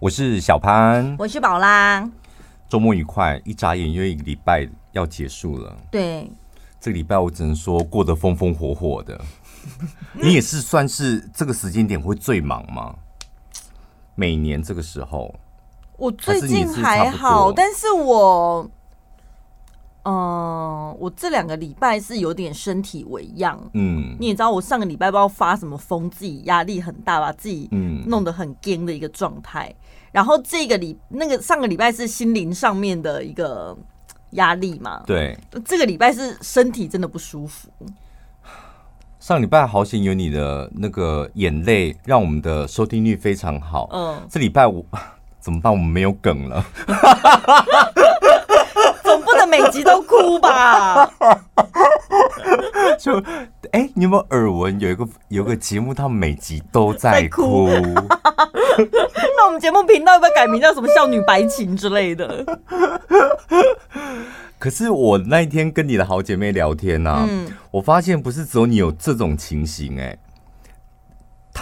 我是小潘，我是宝拉。周末愉快，一眨眼又一个礼拜要结束了。对，这个礼拜我只能说过得风风火火的。你也是算是这个时间点会最忙吗？每年这个时候，我最近还好，是但是我。嗯、呃，我这两个礼拜是有点身体为恙。嗯，你也知道，我上个礼拜不知道发什么疯，自己压力很大，把自己嗯弄得很惊的一个状态。嗯、然后这个礼那个上个礼拜是心灵上面的一个压力嘛？对，这个礼拜是身体真的不舒服。上礼拜好险有你的那个眼泪，让我们的收听率非常好。嗯，这礼拜我 怎么办？我们没有梗了。每集都哭吧？就哎、欸，你有没有耳闻？有一个有一个节目，他们每集都在哭。在哭那我们节目频道要不要改名叫什么“少女白情”之类的？可是我那一天跟你的好姐妹聊天呢、啊，嗯、我发现不是只有你有这种情形哎、欸。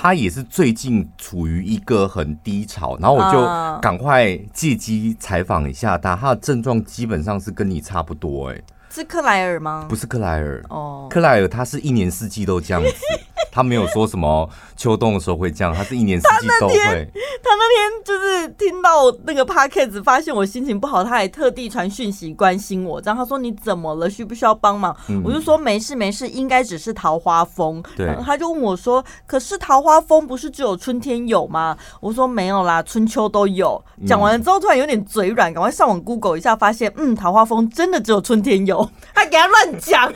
他也是最近处于一个很低潮，然后我就赶快借机采访一下他。他的症状基本上是跟你差不多，哎，是克莱尔吗？不是克莱尔哦，克莱尔他是一年四季都这样子。他没有说什么秋冬的时候会这样，他是一年四季都会。他那天，他那天就是听到那个 podcast，发现我心情不好，他还特地传讯息关心我。然后他说：“你怎么了？需不需要帮忙？”嗯、我就说：“没事没事，应该只是桃花风。”对，然后他就问我说：“可是桃花风不是只有春天有吗？”我说：“没有啦，春秋都有。”讲完了之后，突然有点嘴软，赶快上网 Google 一下，发现嗯，桃花风真的只有春天有，还给他乱讲。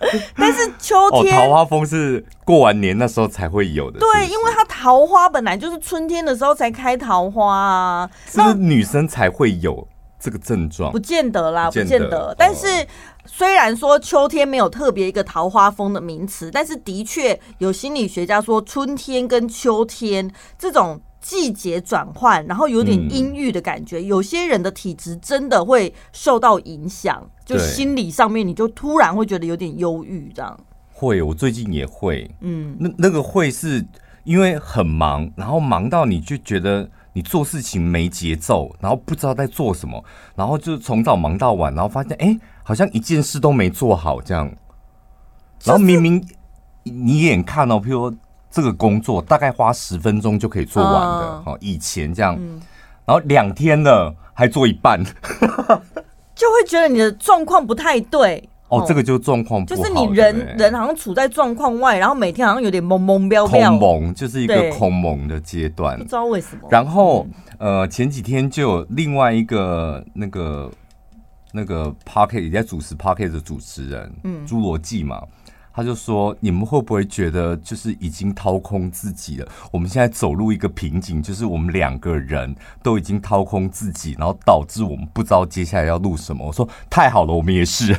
但是秋天，哦，桃花风是过完年那时候才会有的。对，是是因为它桃花本来就是春天的时候才开桃花啊，是不是女生才会有这个症状？不见得啦，不见得。但是虽然说秋天没有特别一个桃花风的名词，但是的确有心理学家说春天跟秋天这种。季节转换，然后有点阴郁的感觉，嗯、有些人的体质真的会受到影响，就心理上面你就突然会觉得有点忧郁，这样。会，我最近也会，嗯，那那个会是因为很忙，然后忙到你就觉得你做事情没节奏，然后不知道在做什么，然后就从早忙到晚，然后发现哎、欸，好像一件事都没做好这样，然后明明你眼看哦，譬如。这个工作大概花十分钟就可以做完的，好，以前这样，然后两天了还做一半，就会觉得你的状况不太对。哦，这个就状况不好，就是你人人好像处在状况外，然后每天好像有点懵懵飙飙，空蒙就是一个空蒙的阶段，不知道为什么。然后呃，前几天就有另外一个那个那个 Podcast 也在主持 Podcast 的主持人，嗯，侏罗纪嘛。他就说：“你们会不会觉得就是已经掏空自己了？我们现在走入一个瓶颈，就是我们两个人都已经掏空自己，然后导致我们不知道接下来要录什么。”我说：“太好了，我们也是。”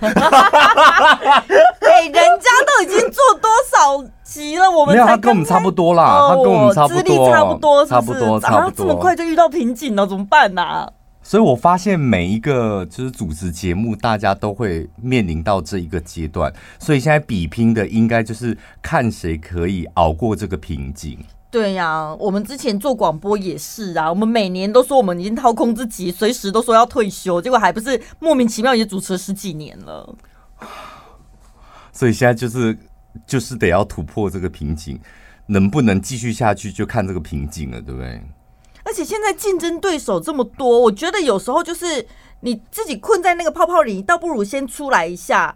哎，人家都已经做多少集了，我们没有，他跟我们差不多啦，哦、他跟我们差不多，资历差不多，差不多，差不多。这么快就遇到瓶颈了，怎么办呢、啊？所以我发现每一个就是主持节目，大家都会面临到这一个阶段，所以现在比拼的应该就是看谁可以熬过这个瓶颈。对呀、啊，我们之前做广播也是啊，我们每年都说我们已经掏空自己，随时都说要退休，结果还不是莫名其妙也主持了十几年了。所以现在就是就是得要突破这个瓶颈，能不能继续下去就看这个瓶颈了，对不对？而且现在竞争对手这么多，我觉得有时候就是你自己困在那个泡泡里，倒不如先出来一下，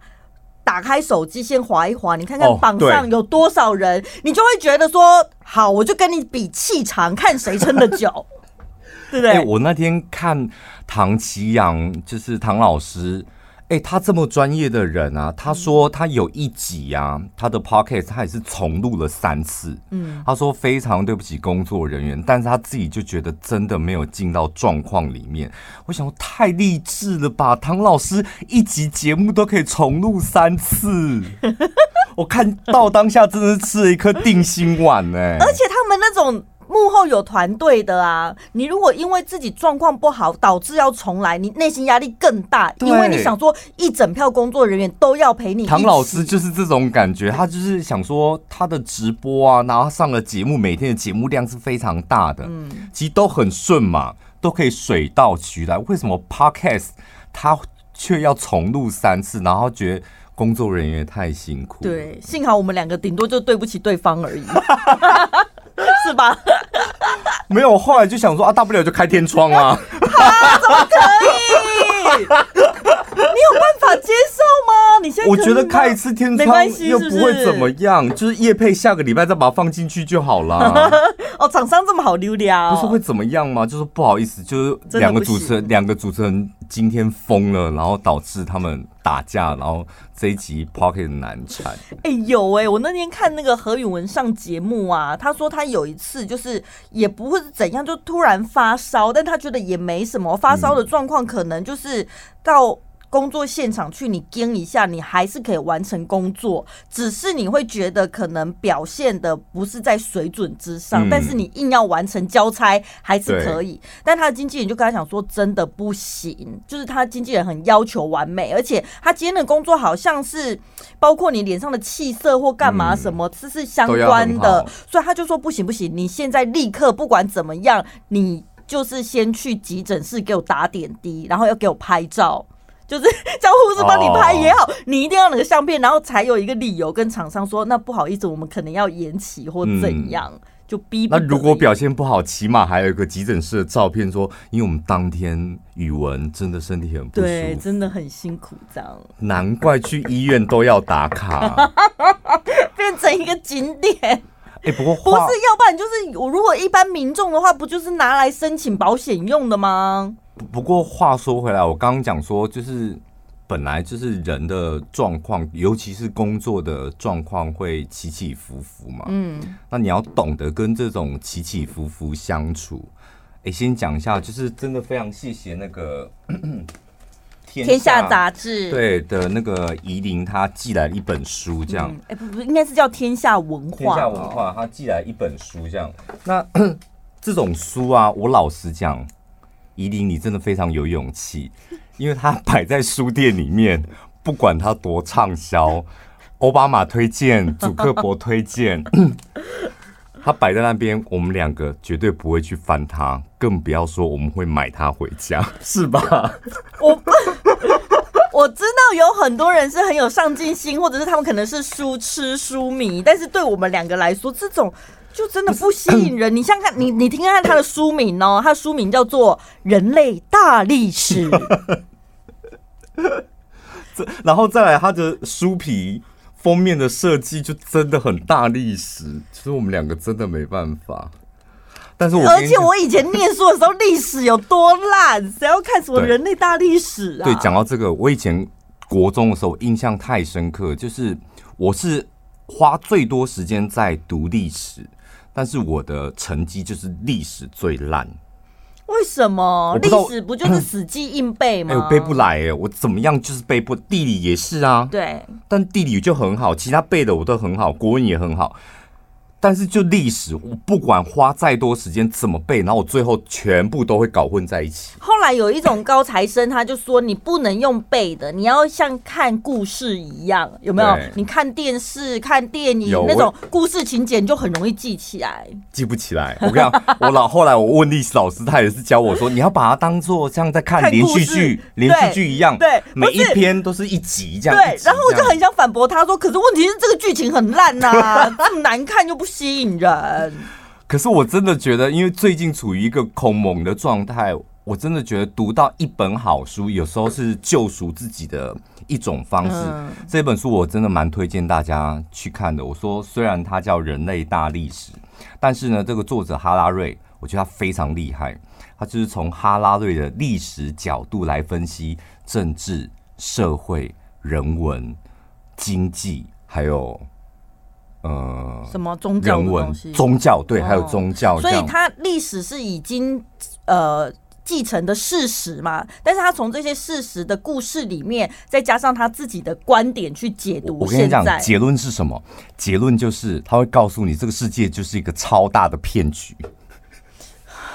打开手机先划一划，你看看榜上有多少人，你就会觉得说好，我就跟你比气场，看谁撑得久，对不对？欸，我那天看唐奇阳，就是唐老师。哎、欸，他这么专业的人啊，他说他有一集啊，他的 podcast 他也是重录了三次。嗯，他说非常对不起工作人员，但是他自己就觉得真的没有进到状况里面。我想说太励志了吧，唐老师一集节目都可以重录三次，我看到当下真的是吃了一颗定心丸哎、欸。而且他们那种。幕后有团队的啊。你如果因为自己状况不好导致要重来，你内心压力更大，因为你想说一整票工作人员都要陪你。唐老师就是这种感觉，他就是想说他的直播啊，然后上了节目，每天的节目量是非常大的，嗯，其实都很顺嘛，都可以水到渠来。为什么 Podcast 他却要重录三次，然后觉得？工作人员太辛苦，对，幸好我们两个顶多就对不起对方而已，是吧？没有，后来就想说啊，大不了就开天窗啊，啊，怎么可以？你有办法接受吗？你现在我觉得开一次天窗又不会怎么样，是是就是叶配下个礼拜再把它放进去就好了。哦，厂商这么好溜掉，不是会怎么样吗？就是不好意思，就是两个主持人，两个主持人今天疯了，然后导致他们。打架，然后这一集 Pocket 难产。哎、有哎、我那天看那个何允文上节目啊，他说他有一次就是也不会是怎样，就突然发烧，但他觉得也没什么，发烧的状况可能就是到。工作现场去，你盯一下，你还是可以完成工作，只是你会觉得可能表现的不是在水准之上，嗯、但是你硬要完成交差还是可以。但他的经纪人就跟他讲说，真的不行，就是他经纪人很要求完美，而且他今天的工作好像是包括你脸上的气色或干嘛什么，这、嗯、是相关的，所以他就说不行不行，你现在立刻不管怎么样，你就是先去急诊室给我打点滴，然后要给我拍照。就是叫护士帮你拍也好，你一定要那个相片，然后才有一个理由跟厂商说，那不好意思，我们可能要延期或怎样，就逼。那如果表现不好，起码还有一个急诊室的照片，说因为我们当天宇文真的身体很不舒服，对，真的很辛苦，这样。难怪去医院都要打卡，变成一个景点。哎，不过不是，要不然就是我如果一般民众的话，不就是拿来申请保险用的吗？不过话说回来，我刚刚讲说，就是本来就是人的状况，尤其是工作的状况会起起伏伏嘛。嗯，那你要懂得跟这种起起伏伏相处。哎，先讲一下，就是真的非常谢谢那个天下，杂志对的那个夷陵，他寄来了一本书，这样。哎、嗯，不不，应该是叫天下文化。天下文化，他寄来一本书，这样。那 这种书啊，我老实讲。夷陵，你真的非常有勇气，因为它摆在书店里面，不管它多畅销，奥巴马推荐，祖克伯推荐，它摆在那边，我们两个绝对不会去翻它，更不要说我们会买它回家，是吧？我 我知道有很多人是很有上进心，或者是他们可能是书痴书迷，但是对我们两个来说，这种。就真的不吸引人。你像看，你你听看他的书名哦，他的书名叫做《人类大历史》。这然后再来，他的书皮封面的设计就真的很大历史。其实我们两个真的没办法。但是我而且我以前念书的时候，历史有多烂，谁要看什么《人类大历史》啊？对，讲到这个，我以前国中的时候印象太深刻，就是我是花最多时间在读历史。但是我的成绩就是历史最烂，为什么？历史不就是死记硬背吗？哎，我背不来哎，我怎么样就是背不。地理也是啊，对，但地理就很好，其他背的我都很好，国文也很好。但是就历史，我不管花再多时间怎么背，然后我最后全部都会搞混在一起。后来有一种高材生，他就说你不能用背的，你要像看故事一样，有没有？你看电视、看电影那种故事情节，你就很容易记起来。记不起来，我跟你讲，我老后来我问历史老师，他也是教我说，你要把它当做像在看连续剧、连续剧一样，对，每一篇都是一集这样。对，然后我就很想反驳他说，可是问题是这个剧情很烂呐，这么难看又不。吸引人，可是我真的觉得，因为最近处于一个空蒙的状态，我真的觉得读到一本好书，有时候是救赎自己的一种方式。嗯、这本书我真的蛮推荐大家去看的。我说，虽然它叫《人类大历史》，但是呢，这个作者哈拉瑞，我觉得他非常厉害。他就是从哈拉瑞的历史角度来分析政治、社会、人文、经济，还有。呃，什么宗教的东西？宗教对，哦、还有宗教，所以它历史是已经呃继承的事实嘛？但是他从这些事实的故事里面，再加上他自己的观点去解读。我跟你讲，结论是什么？结论就是他会告诉你，这个世界就是一个超大的骗局。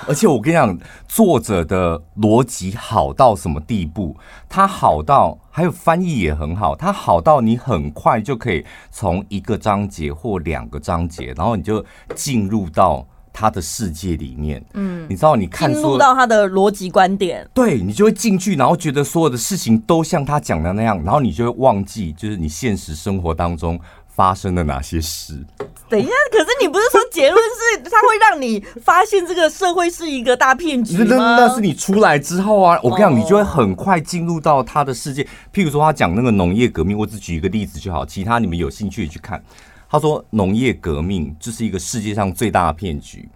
而且我跟你讲，作者的逻辑好到什么地步？他好到还有翻译也很好，他好到你很快就可以从一个章节或两个章节，然后你就进入到他的世界里面。嗯，你知道，你看进入到他的逻辑观点，对，你就会进去，然后觉得所有的事情都像他讲的那样，然后你就会忘记，就是你现实生活当中。发生了哪些事？等一下，可是你不是说结论是它会让你发现这个社会是一个大骗局吗？那那是你出来之后啊，我跟你讲，你就会很快进入到他的世界。譬如说，他讲那个农业革命，我只举一个例子就好，其他你们有兴趣去看。他说，农业革命就是一个世界上最大的骗局。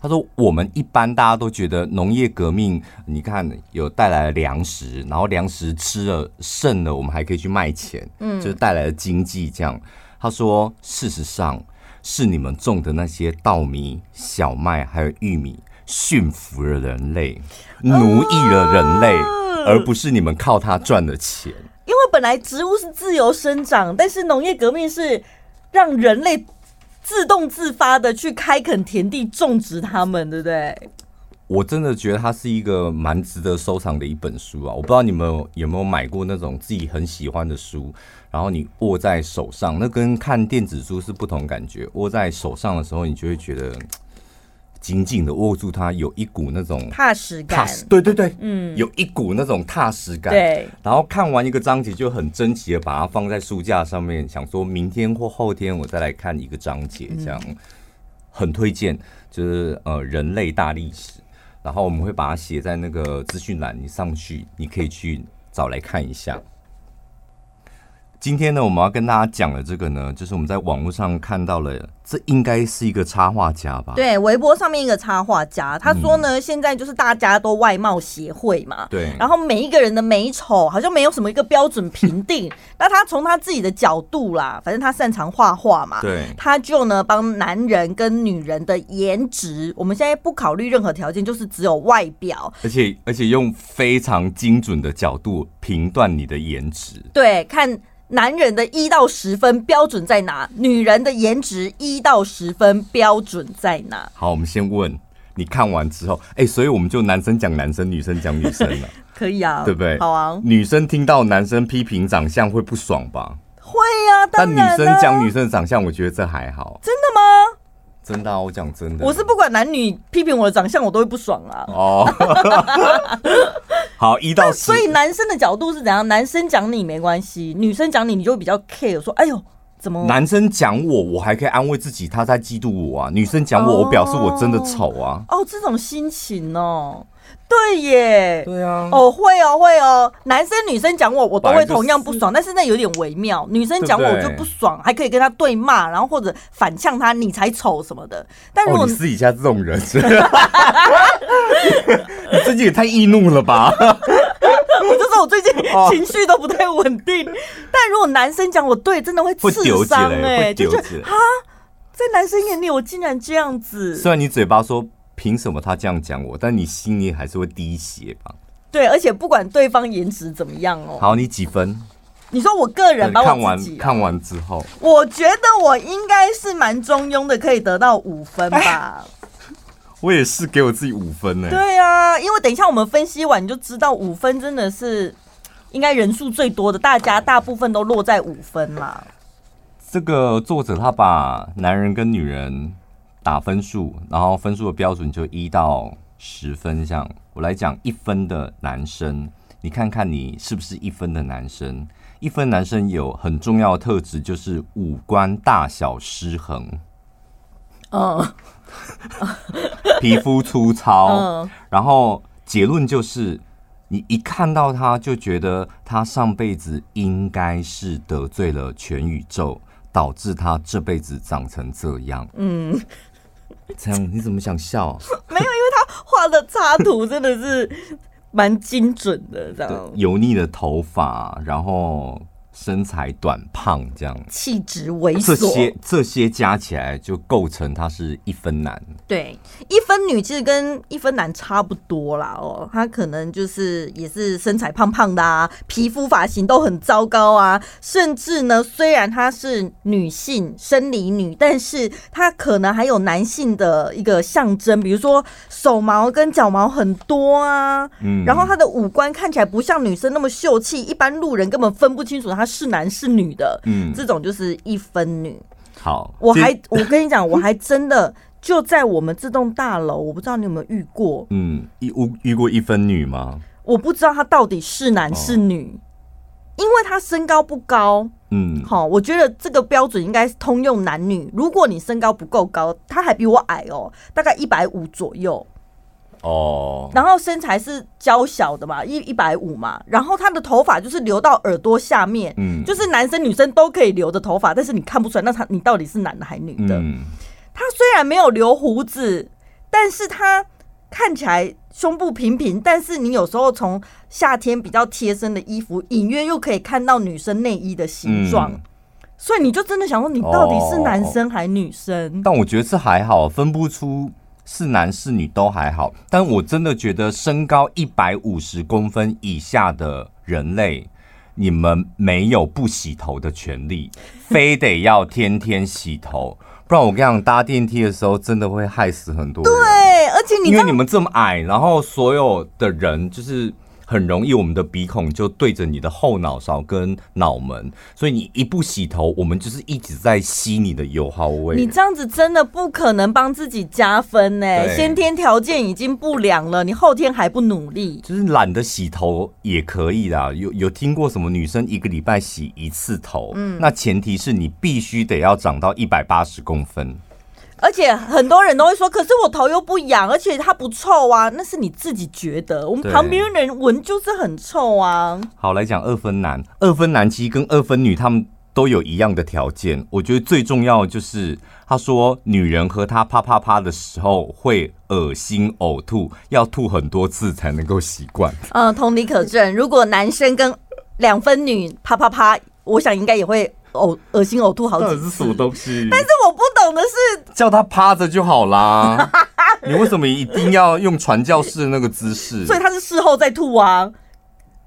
他说，我们一般大家都觉得农业革命，你看有带来了粮食，然后粮食吃了剩了，我们还可以去卖钱，嗯，就是带来了经济这样。他说：“事实上，是你们种的那些稻米、小麦还有玉米驯服了人类，奴役了人类，而不是你们靠它赚的钱。因为本来植物是自由生长，但是农业革命是让人类自动自发的去开垦田地、种植它们，对不对？”我真的觉得它是一个蛮值得收藏的一本书啊！我不知道你们有没有买过那种自己很喜欢的书，然后你握在手上，那跟看电子书是不同感觉。握在手上的时候，你就会觉得紧紧的握住它，有一股那种踏实感踏实。对对对，嗯，有一股那种踏实感。对。然后看完一个章节，就很珍惜的把它放在书架上面，想说明天或后天我再来看一个章节，这样很推荐。就是呃，人类大历史。然后我们会把它写在那个资讯栏，你上去你可以去找来看一下。今天呢，我们要跟大家讲的这个呢，就是我们在网络上看到了，这应该是一个插画家吧？对，微博上面一个插画家，他说呢，嗯、现在就是大家都外貌协会嘛，对，然后每一个人的美丑好像没有什么一个标准评定。那他从他自己的角度啦，反正他擅长画画嘛，对，他就呢帮男人跟女人的颜值，我们现在不考虑任何条件，就是只有外表，而且而且用非常精准的角度评断你的颜值，对，看。男人的一到十分标准在哪？女人的颜值一到十分标准在哪？好，我们先问你看完之后，哎、欸，所以我们就男生讲男生，女生讲女生了，可以啊，对不对？好啊，女生听到男生批评长相会不爽吧？会呀、啊，但女生讲女生的长相，我觉得这还好。真的吗？真的、啊，我讲真的，我是不管男女批评我的长相，我都会不爽啊。哦，好，一到十，所以男生的角度是怎样？男生讲你没关系，女生讲你，你就比较 care，说，哎呦，怎么？男生讲我，我还可以安慰自己，他在嫉妒我啊。女生讲我，我表示我真的丑啊。哦，这种心情哦。对耶，对啊，哦会哦会哦，男生女生讲我，我都会同样不爽，但是那有点微妙。女生讲我就不爽，还可以跟他对骂，然后或者反呛他，你才丑什么的。但如果、哦、你私底下这种人，你最近也太易怒了吧？我就说我最近情绪都不太稳定。但如果男生讲我对，真的会刺伤哎，就觉得啊，在男生眼里我竟然这样子。虽然你嘴巴说。凭什么他这样讲我？但你心里还是会滴血吧？对，而且不管对方颜值怎么样哦。好，你几分？你说我个人吧，看完看完之后，我觉得我应该是蛮中庸的，可以得到五分吧。我也是给我自己五分呢。对啊，因为等一下我们分析完你就知道，五分真的是应该人数最多的，大家大部分都落在五分嘛。这个作者他把男人跟女人。打分数，然后分数的标准就一到十分。这样我来讲，一分的男生，你看看你是不是一分的男生？一分男生有很重要的特质，就是五官大小失衡。嗯，皮肤粗糙。然后结论就是，你一看到他就觉得他上辈子应该是得罪了全宇宙，导致他这辈子长成这样。嗯。这样你怎么想笑啊？没有，因为他画的插图真的是蛮精准的，这样。油腻的头发，然后身材短胖这样，气质猥琐，这些这些加起来就构成他是一分男。对，一分女其实跟一分男差不多啦哦，他可能就是也是身材胖胖的啊，皮肤发型都很糟糕啊，甚至呢，虽然她是女性生理女，但是她可能还有男性的一个象征，比如说手毛跟脚毛很多啊，嗯，然后她的五官看起来不像女生那么秀气，一般路人根本分不清楚他。是男是女的，嗯，这种就是一分女。好，我还我跟你讲，我还真的就在我们这栋大楼，我不知道你有没有遇过，嗯，遇遇过一分女吗？我不知道他到底是男是女，哦、因为他身高不高，嗯，好，我觉得这个标准应该是通用男女。如果你身高不够高，他还比我矮哦，大概一百五左右。哦，然后身材是娇小的嘛，一一百五嘛，然后他的头发就是留到耳朵下面，嗯，就是男生女生都可以留的头发，但是你看不出来，那他你到底是男的还女的？嗯，他虽然没有留胡子，但是他看起来胸部平平，但是你有时候从夏天比较贴身的衣服，隐约又可以看到女生内衣的形状，嗯，所以你就真的想说，你到底是男生还女生？但我觉得这还好，分不出。是男是女都还好，但我真的觉得身高一百五十公分以下的人类，你们没有不洗头的权利，非得要天天洗头，不然我跟你讲，搭电梯的时候真的会害死很多人。对，而且你因为你们这么矮，然后所有的人就是。很容易，我们的鼻孔就对着你的后脑勺跟脑门，所以你一不洗头，我们就是一直在吸你的油耗味。你这样子真的不可能帮自己加分呢，先天条件已经不良了，你后天还不努力，就是懒得洗头也可以啦。有有听过什么女生一个礼拜洗一次头？嗯，那前提是你必须得要长到一百八十公分。而且很多人都会说，可是我头又不痒，而且它不臭啊，那是你自己觉得。我们旁边的人闻就是很臭啊。好，来讲二分男，二分男其实跟二分女他们都有一样的条件。我觉得最重要的就是，他说女人和他啪啪啪的时候会恶心呕吐，要吐很多次才能够习惯。嗯，同理可证。如果男生跟两分女啪啪啪，我想应该也会。呕恶心呕吐好几次，这是什么东西？但是我不懂的是，叫他趴着就好啦。你为什么一定要用传教士的那个姿势？所以他是事后再吐啊。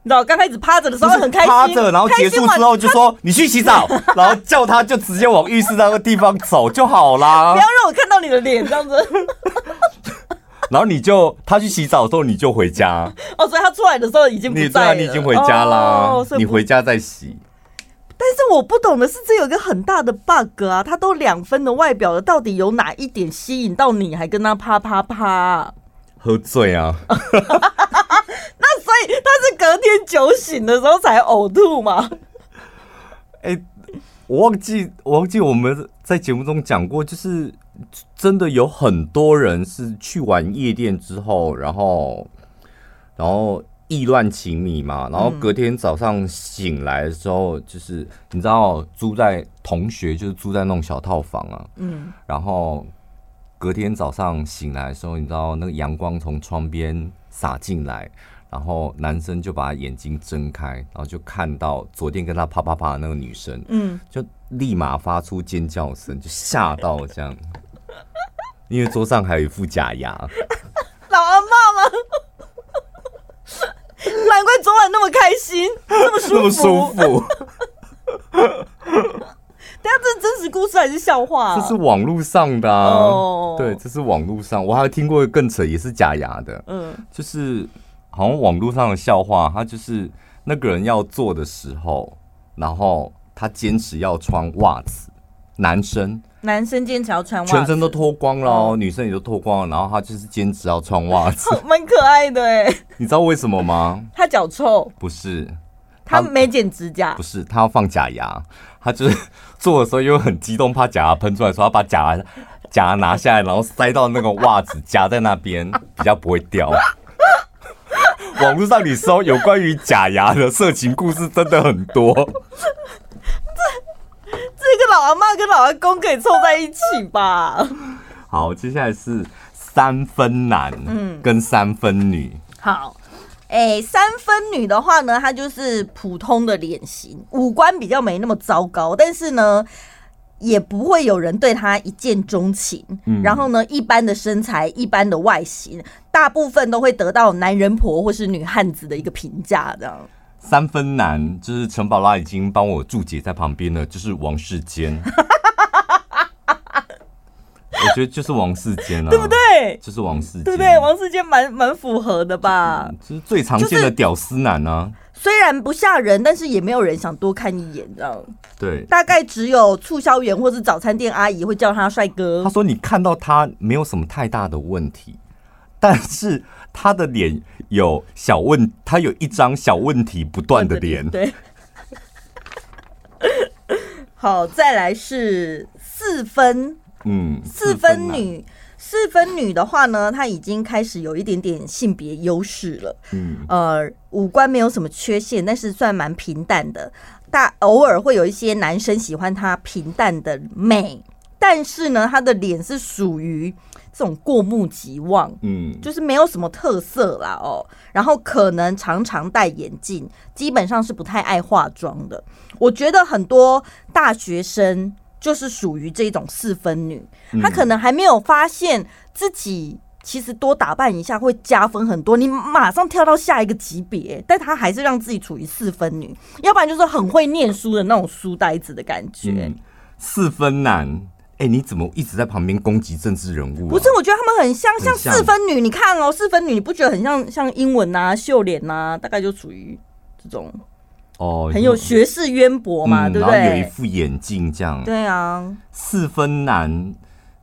你知道，刚开始趴着的时候很开心，趴着，然后结束之后就说你去洗澡，然后叫他就直接往浴室那个地方走就好啦。不要让我看到你的脸这样子。然后你就他去洗澡的时候你就回家。哦，所以他出来的时候已经不在了，你，你已经回家啦。哦，你回家再洗。但是我不懂的是，这有一个很大的 bug 啊！他都两分的外表了，到底有哪一点吸引到你，还跟他啪啪啪？喝醉啊！那所以他是隔天酒醒的时候才呕吐吗？哎、欸，我忘记，我忘记我们在节目中讲过，就是真的有很多人是去完夜店之后，然后，然后。意乱情迷嘛，然后隔天早上醒来的时候，就是你知道租在同学就是住在那种小套房啊，嗯，然后隔天早上醒来的时候，你知道那个阳光从窗边洒进来，然后男生就把眼睛睁开，然后就看到昨天跟他啪啪啪的那个女生，嗯，就立马发出尖叫声，就吓到这样，因为桌上还有一副假牙，老阿嬷吗？难怪昨晚那么开心，那么舒服。那么舒服。等下，这是真实故事还是笑话？这是网络上的啊。Oh. 对，这是网络上，我还听过更扯，也是假牙的。嗯，就是好像网络上的笑话，他就是那个人要做的时候，然后他坚持要穿袜子，男生。男生坚持要穿袜子，全身都脱光了，哦，女生也都脱光了，然后他就是坚持要穿袜子，蛮可爱的哎。你知道为什么吗？他脚臭？不是，他没剪指甲？不是，他要放假牙。他就是做的时候又很激动，怕假牙喷出来，说他把假牙假牙拿下来，然后塞到那个袜子夹在那边，比较不会掉。网络上你搜有关于假牙的色情故事真的很多。这个老阿妈跟老阿公可以凑在一起吧？好，接下来是三分男，嗯，跟三分女。好，哎，三分女的话呢，她就是普通的脸型，五官比较没那么糟糕，但是呢，也不会有人对她一见钟情。嗯，然后呢，一般的身材，一般的外形，大部分都会得到男人婆或是女汉子的一个评价。这样，三分男就是陈宝拉已经帮我注解在旁边了，就是王世坚。我觉得就是王世坚啊，对不对？就是王世坚，对不对？王世坚蛮蛮符合的吧？就是最常见的屌丝男啊。虽然不吓人，但是也没有人想多看一眼，这样。对，大概只有促销员或是早餐店阿姨会叫他帅哥。他说：“你看到他没有什么太大的问题，但是他的脸有小问，他有一张小问题不断的脸。”对。好，再来是四分。嗯，四分女，四分女的话呢，她已经开始有一点点性别优势了。嗯，呃，五官没有什么缺陷，但是算蛮平淡的。但偶尔会有一些男生喜欢她平淡的美，但是呢，她的脸是属于这种过目即忘，嗯，就是没有什么特色啦哦。然后可能常常戴眼镜，基本上是不太爱化妆的。我觉得很多大学生。就是属于这种四分女，她可能还没有发现自己其实多打扮一下会加分很多，你马上跳到下一个级别，但她还是让自己处于四分女，要不然就是很会念书的那种书呆子的感觉。嗯、四分男，哎、欸，你怎么一直在旁边攻击政治人物、啊？不是，我觉得他们很像，像四分女。你看哦，四分女，你不觉得很像像英文呐、啊、秀脸呐、啊，大概就属于这种。哦，很有学识渊博嘛，嗯、对不对？然后有一副眼镜这样。对啊，四分男，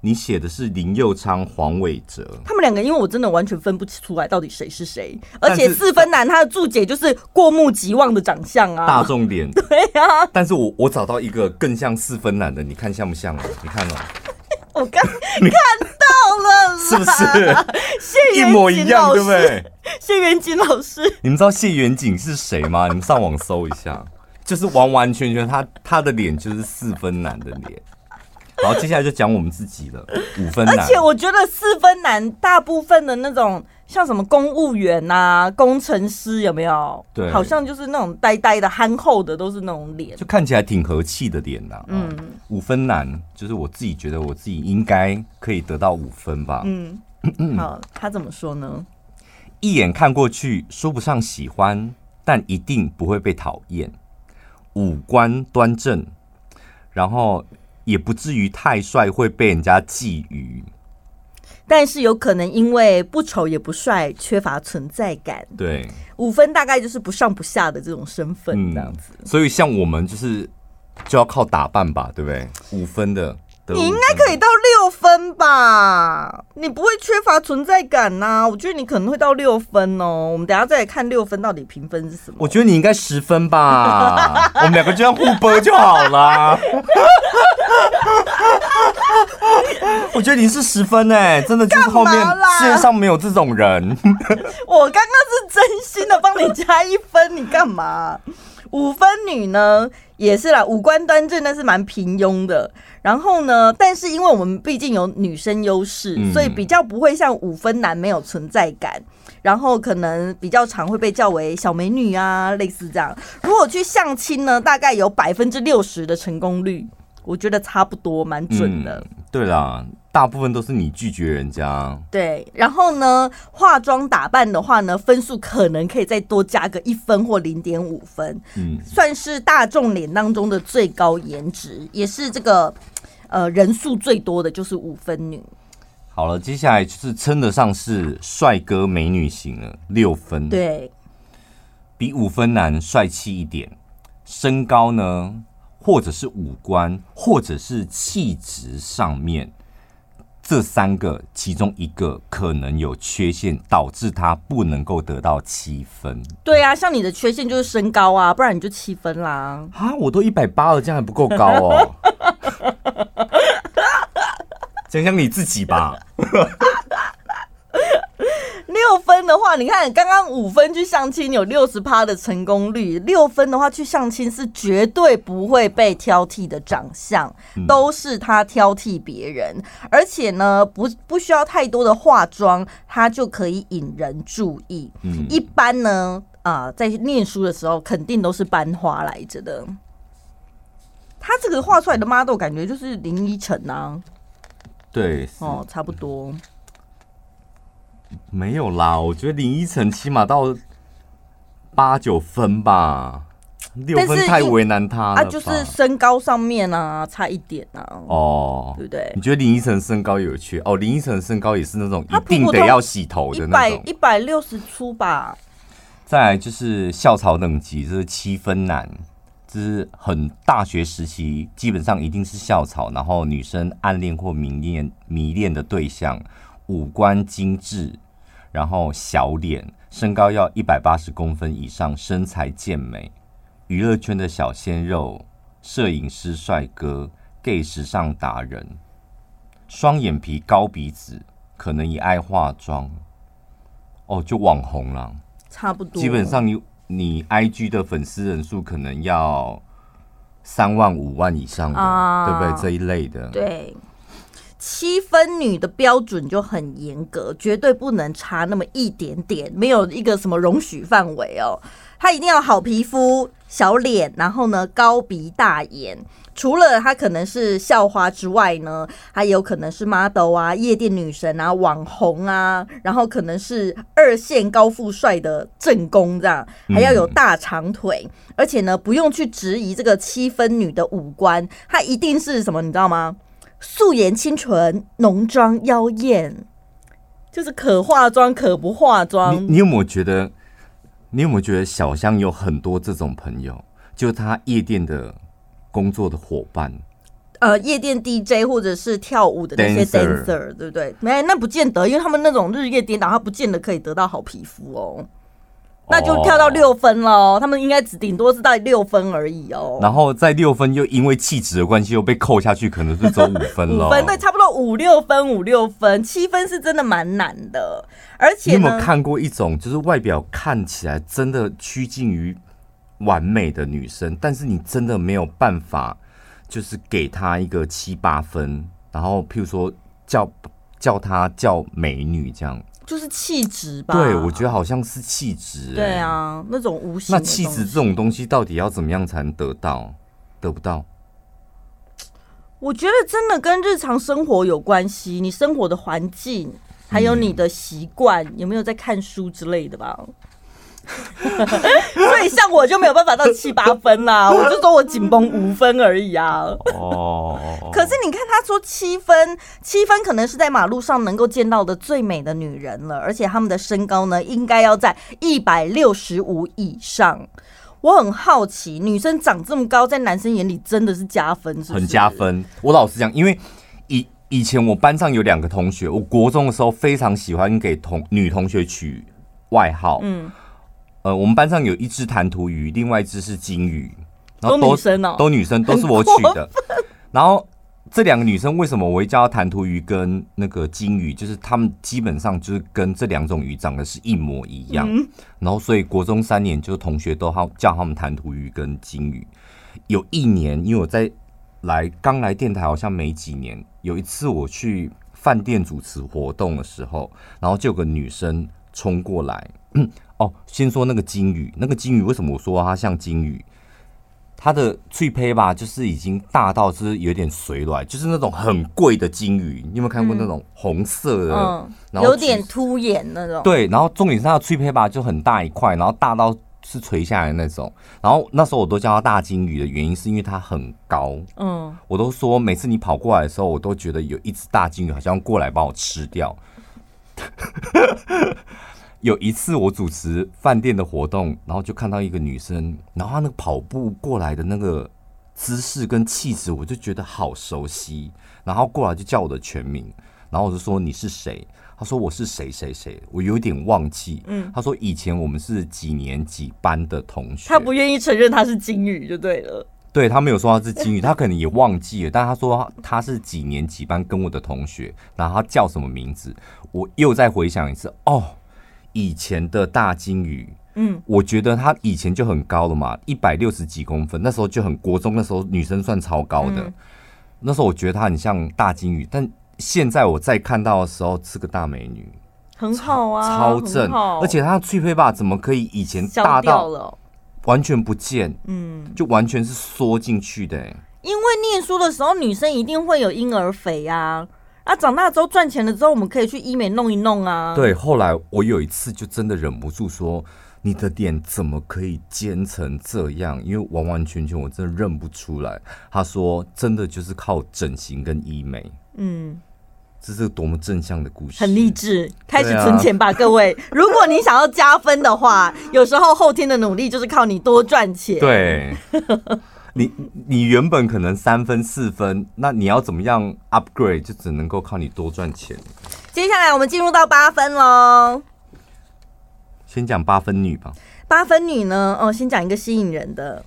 你写的是林佑昌、黄伟哲，他们两个，因为我真的完全分不出来到底谁是谁。而且四分男他的注解就是过目即忘的长相啊，大众脸。对啊，但是我我找到一个更像四分男的，你看像不像啊？你看哦，我刚看到了，是不是？一模一样，对不对？谢元锦老师，你们知道谢元锦是谁吗？你们上网搜一下，就是完完全全他他的脸就是四分男的脸。然后接下来就讲我们自己了，五分男。而且我觉得四分男大部分的那种像什么公务员啊、工程师有没有？对，好像就是那种呆呆的、憨厚的，都是那种脸，就看起来挺和气的脸呐。嗯，五分男就是我自己觉得我自己应该可以得到五分吧。嗯，好，他怎么说呢？一眼看过去，说不上喜欢，但一定不会被讨厌。五官端正，然后也不至于太帅会被人家觊觎。但是有可能因为不丑也不帅，缺乏存在感。对，五分大概就是不上不下的这种身份，这样子。嗯，所以像我们就是就要靠打扮吧，对不对？五分的。你应该可以到六分吧？你不会缺乏存在感呐、啊？我觉得你可能会到六分哦。我们等下再来看六分到底评分是什么。我觉得你应该十分吧。我们两个这样互播就好了。我觉得你是十分哎、欸，真的就是后面世界上没有这种人。我刚刚是真心的帮你加一分，你干嘛？五分女呢也是啦，五官端正，但是蛮平庸的。然后呢，但是因为我们毕竟有女生优势，嗯、所以比较不会像五分男没有存在感。然后可能比较常会被叫为小美女啊，类似这样。如果去相亲呢，大概有百分之六十的成功率，我觉得差不多，蛮准的。嗯、对啦。大部分都是你拒绝人家，对。然后呢，化妆打扮的话呢，分数可能可以再多加个一分或零点五分，嗯，算是大众脸当中的最高颜值，也是这个呃人数最多的就是五分女。好了，接下来就是称得上是帅哥美女型了，六分，对，比五分男帅气一点，身高呢，或者是五官，或者是气质上面。这三个其中一个可能有缺陷，导致他不能够得到七分。对啊，像你的缺陷就是身高啊，不然你就七分啦。啊，我都一百八了，这样还不够高哦。想想你自己吧。六六分的话，你看刚刚五分去相亲有六十趴的成功率，六分的话去相亲是绝对不会被挑剔的长相，都是他挑剔别人，而且呢不不需要太多的化妆，他就可以引人注意。一般呢啊、呃，在念书的时候肯定都是班花来着的。他这个画出来的 model 感觉就是林依晨啊，对，哦，差不多。没有啦，我觉得林依晨起码到八九分吧，六分太为难他了。啊，就是身高上面啊，差一点啊。哦，对不对？你觉得林依晨身高有趣？哦，林依晨身高也是那种一定得要洗头的那种，一百六十出吧。再来就是校草等级，这是七分男，这是很大学时期，基本上一定是校草，然后女生暗恋或迷恋迷恋的对象，五官精致。然后小脸，身高要一百八十公分以上，身材健美，娱乐圈的小鲜肉，摄影师帅哥，gay 时尚达人，双眼皮高鼻子，可能也爱化妆，哦，就网红了，差不多。基本上你你 IG 的粉丝人数可能要三万五万以上的，啊、对不对？这一类的，对。七分女的标准就很严格，绝对不能差那么一点点，没有一个什么容许范围哦。她一定要好皮肤、小脸，然后呢高鼻大眼。除了她可能是校花之外呢，还有可能是 model 啊、夜店女神啊、网红啊，然后可能是二线高富帅的正宫这样，还要有大长腿，而且呢不用去质疑这个七分女的五官，她一定是什么，你知道吗？素颜清纯，浓妆妖艳，就是可化妆可不化妆。你，你有没有觉得？你有没有觉得小香有很多这种朋友？就他夜店的工作的伙伴，呃，夜店 DJ 或者是跳舞的那些 dancer，, dancer 对不对？没，那不见得，因为他们那种日夜颠倒，他不见得可以得到好皮肤哦。那就跳到六分喽，oh. 他们应该只顶多是到六分而已哦。然后在六分又因为气质的关系又被扣下去，可能是走五分了。五分对，差不多五六分，五六分，七分是真的蛮难的。而且你有没有看过一种，就是外表看起来真的趋近于完美的女生，但是你真的没有办法，就是给她一个七八分，然后譬如说叫叫她叫美女这样。就是气质吧，对，我觉得好像是气质、欸。对啊，那种无形。那气质这种东西到底要怎么样才能得到？得不到？我觉得真的跟日常生活有关系，你生活的环境，还有你的习惯，嗯、有没有在看书之类的吧？所以像我就没有办法到七八分啦，我就说我紧绷五分而已啊。哦，可是你看他说七分，七分可能是在马路上能够见到的最美的女人了，而且他们的身高呢，应该要在一百六十五以上。我很好奇，女生长这么高，在男生眼里真的是加分是是？很加分。我老实讲，因为以以前我班上有两个同学，我国中的时候非常喜欢给同女同学取外号，嗯。呃，我们班上有一只弹涂鱼，另外一只是金鱼，然后都，都女生哦，都女生，都是我取的。然后这两个女生为什么我会叫弹涂鱼跟那个金鱼？就是她们基本上就是跟这两种鱼长得是一模一样。嗯、然后所以国中三年就同学都好叫他们弹涂鱼跟金鱼。有一年，因为我在来刚来电台好像没几年，有一次我去饭店主持活动的时候，然后就有个女生冲过来。哦，先说那个金鱼，那个金鱼为什么我说它像金鱼？它的脆胚吧，就是已经大到是有点水卵，就是那种很贵的金鱼。你有没有看过那种红色的？嗯，然后有点突眼那种。对，然后重点是它的脆胚吧就很大一块，然后大到是垂下来那种。然后那时候我都叫它大金鱼的原因是因为它很高。嗯，我都说每次你跑过来的时候，我都觉得有一只大金鱼好像过来把我吃掉。有一次我主持饭店的活动，然后就看到一个女生，然后她那个跑步过来的那个姿势跟气质，我就觉得好熟悉。然后过来就叫我的全名，然后我就说你是谁？她说我是谁谁谁，我有点忘记。嗯，她说以前我们是几年几班的同学。她不愿意承认她是金鱼就对了。对，她没有说她是金鱼，她可能也忘记了，但她说她是几年几班跟我的同学，然后她叫什么名字？我又再回想一次，哦。以前的大金鱼，嗯，我觉得她以前就很高了嘛，一百六十几公分，那时候就很国中，那时候女生算超高的。嗯、那时候我觉得她很像大金鱼，但现在我再看到的时候是个大美女，很好啊，超正，而且她的脆胚吧怎么可以以前大到完全不见？嗯，就完全是缩进去的、欸。因为念书的时候女生一定会有婴儿肥啊。啊，长大之后赚钱了之后，我们可以去医美弄一弄啊。对，后来我有一次就真的忍不住说：“你的脸怎么可以尖成这样？”因为完完全全我真的认不出来。他说：“真的就是靠整形跟医美。”嗯，这是多么正向的故事，很励志。开始存钱吧，啊、各位！如果你想要加分的话，有时候后天的努力就是靠你多赚钱。对。你你原本可能三分四分，那你要怎么样 upgrade 就只能够靠你多赚钱。接下来我们进入到八分喽，先讲八分女吧。八分女呢，哦，先讲一个吸引人的，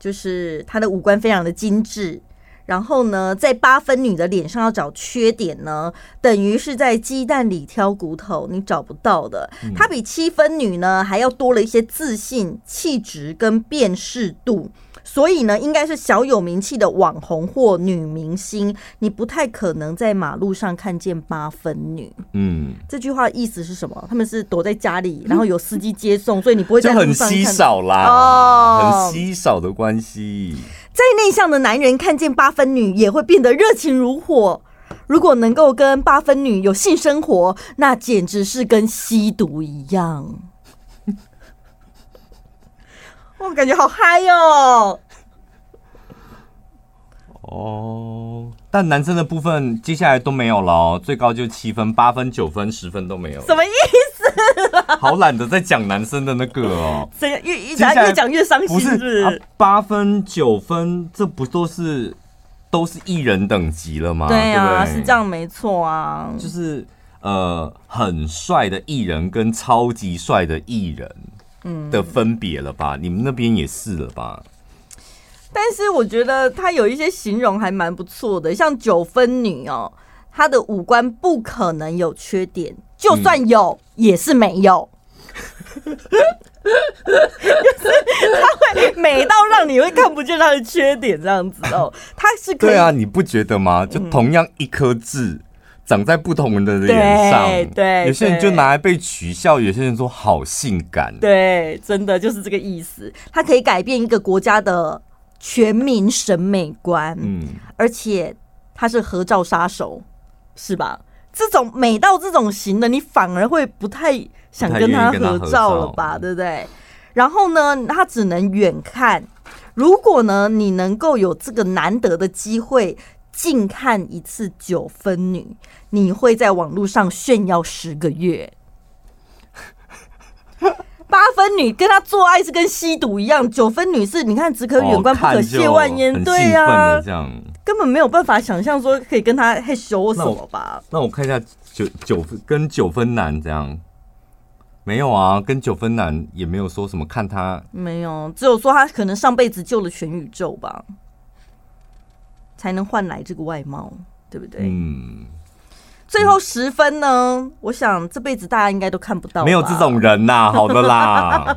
就是她的五官非常的精致。然后呢，在八分女的脸上要找缺点呢，等于是在鸡蛋里挑骨头，你找不到的。她比七分女呢还要多了一些自信、气质跟辨识度。所以呢，应该是小有名气的网红或女明星，你不太可能在马路上看见八分女。嗯，这句话意思是什么？他们是躲在家里，然后有司机接送，所以你不会在路上看。很稀少啦，哦，很稀少的关系。再内向的男人看见八分女也会变得热情如火。如果能够跟八分女有性生活，那简直是跟吸毒一样。我感觉好嗨哟！哦，但男生的部分接下来都没有了哦，最高就七分、八分、九分、十分都没有。什么意思？好懒得再讲男生的那个哦，越越越讲越伤心，是不是？八分、九分，这不都是都是艺人等级了吗？对啊，对是这样没错啊。就是呃，很帅的艺人跟超级帅的艺人。嗯的分别了吧？你们那边也是了吧？但是我觉得她有一些形容还蛮不错的，像九分女哦，她的五官不可能有缺点，就算有也是没有，就是她会美到让你会看不见她的缺点这样子哦。她是可以对啊，你不觉得吗？就同样一颗痣。长在不同人的脸上，对，对，有些人就拿来被取笑，有些人说好性感，对，真的就是这个意思。它可以改变一个国家的全民审美观，嗯，而且它是合照杀手，是吧？这种美到这种型的，你反而会不太想跟他合照了吧，对不对？然后呢，他只能远看。如果呢，你能够有这个难得的机会。近看一次九分女，你会在网络上炫耀十个月。八分女跟她做爱是跟吸毒一样，九分女是你看只可远观不可亵玩焉，对呀、啊，根本没有办法想象说可以跟他害羞什么吧？那我看一下九九分跟九分男这样，没有啊，跟九分男也没有说什么看他，没有，只有说他可能上辈子救了全宇宙吧。才能换来这个外貌，对不对？嗯。最后十分呢？嗯、我想这辈子大家应该都看不到，没有这种人呐、啊。好的啦，